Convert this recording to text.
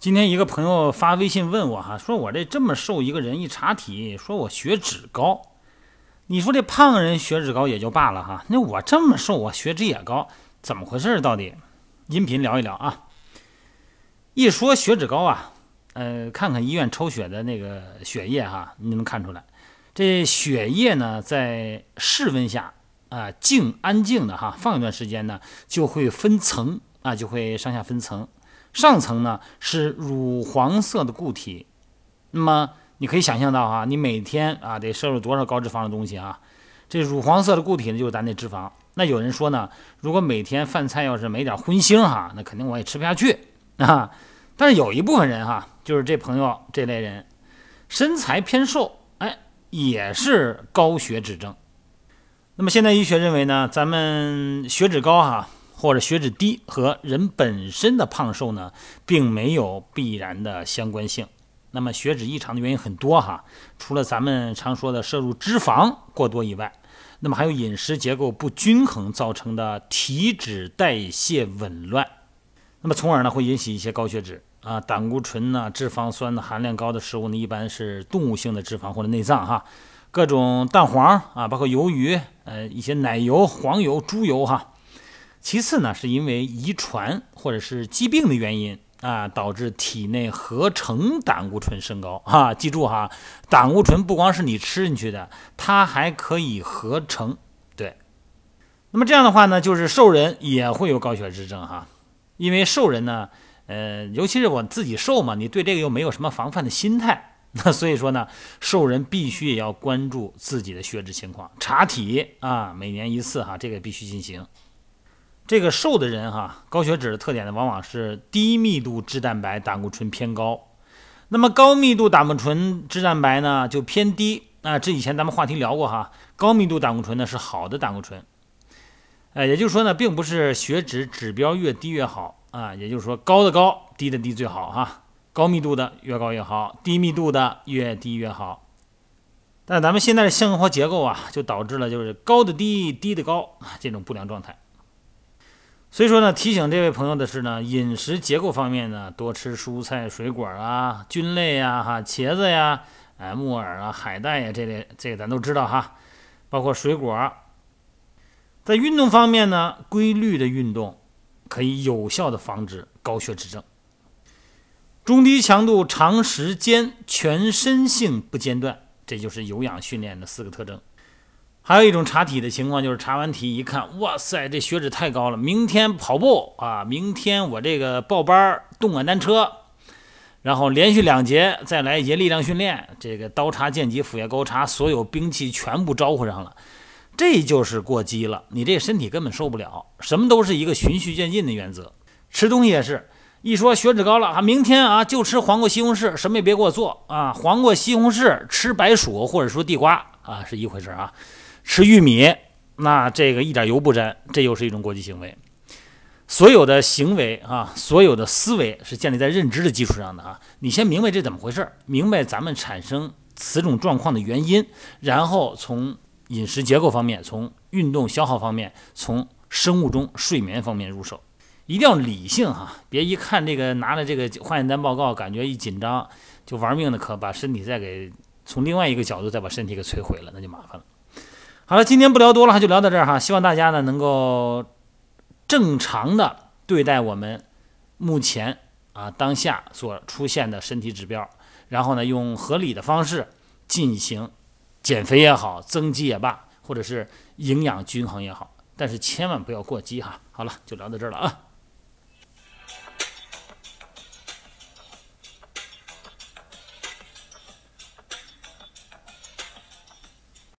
今天一个朋友发微信问我哈，说我这这么瘦一个人一查体，说我血脂高。你说这胖人血脂高也就罢了哈，那我这么瘦，我血脂也高，怎么回事？到底？音频聊一聊啊。一说血脂高啊，呃，看看医院抽血的那个血液哈，你能看出来，这血液呢在室温下啊静安静的哈放一段时间呢，就会分层啊，就会上下分层。上层呢是乳黄色的固体，那么你可以想象到哈，你每天啊得摄入多少高脂肪的东西啊？这乳黄色的固体呢就是咱那脂肪。那有人说呢，如果每天饭菜要是没点荤腥哈，那肯定我也吃不下去啊。但是有一部分人哈，就是这朋友这类人，身材偏瘦，哎，也是高血脂症。那么现代医学认为呢，咱们血脂高哈。或者血脂低和人本身的胖瘦呢，并没有必然的相关性。那么血脂异常的原因很多哈，除了咱们常说的摄入脂肪过多以外，那么还有饮食结构不均衡造成的体脂代谢紊乱，那么从而呢会引起一些高血脂啊，胆固醇呢、脂肪酸的含量高的食物呢，一般是动物性的脂肪或者内脏哈，各种蛋黄啊，包括鱿鱼，呃，一些奶油、黄油、猪油哈。其次呢，是因为遗传或者是疾病的原因啊，导致体内合成胆固醇升高 啊。记住哈，胆固醇不光是你吃进去的，它还可以合成。对，那么这样的话呢，就是瘦人也会有高血脂症哈。因为瘦人呢，呃，尤其是我自己瘦嘛，你对这个又没有什么防范的心态，那所以说呢，瘦人必须也要关注自己的血脂情况，查体啊，每年一次哈，这个必须进行。这个瘦的人哈，高血脂的特点呢，往往是低密度脂蛋白胆固醇偏高，那么高密度胆固醇脂蛋白呢就偏低啊。这以前咱们话题聊过哈，高密度胆固醇呢是好的胆固醇，呃，也就是说呢，并不是血脂指标越低越好啊，也就是说高的高，低的低最好哈，高密度的越高越好，低密度的越低越好。但咱们现在的生活结构啊，就导致了就是高的低，低的高这种不良状态。所以说呢，提醒这位朋友的是呢，饮食结构方面呢，多吃蔬菜、水果啊，菌类呀，哈，茄子呀，哎，木耳啊，海带呀，这类这个咱都知道哈，包括水果。在运动方面呢，规律的运动可以有效的防止高血脂症。中低强度、长时间、全身性不间断，这就是有氧训练的四个特征。还有一种查体的情况，就是查完体一看，哇塞，这血脂太高了。明天跑步啊，明天我这个报班动感单车，然后连续两节再来一节力量训练，这个刀叉、剑戟、斧钺钩叉，所有兵器全部招呼上了，这就是过激了。你这身体根本受不了。什么都是一个循序渐进的原则，吃东西也是一说血脂高了啊，明天啊就吃黄瓜、西红柿，什么也别给我做啊，黄瓜、西红柿吃白薯或者说地瓜啊是一回事啊。吃玉米，那这个一点油不沾，这又是一种过激行为。所有的行为啊，所有的思维是建立在认知的基础上的啊。你先明白这怎么回事，明白咱们产生此种状况的原因，然后从饮食结构方面，从运动消耗方面，从生物钟睡眠方面入手，一定要理性哈，别一看这个拿了这个化验单报告，感觉一紧张就玩命的，可把身体再给从另外一个角度再把身体给摧毁了，那就麻烦了。好了，今天不聊多了，就聊到这儿哈。希望大家呢能够正常的对待我们目前啊当下所出现的身体指标，然后呢用合理的方式进行减肥也好，增肌也罢，或者是营养均衡也好，但是千万不要过激哈。好了，就聊到这儿了啊。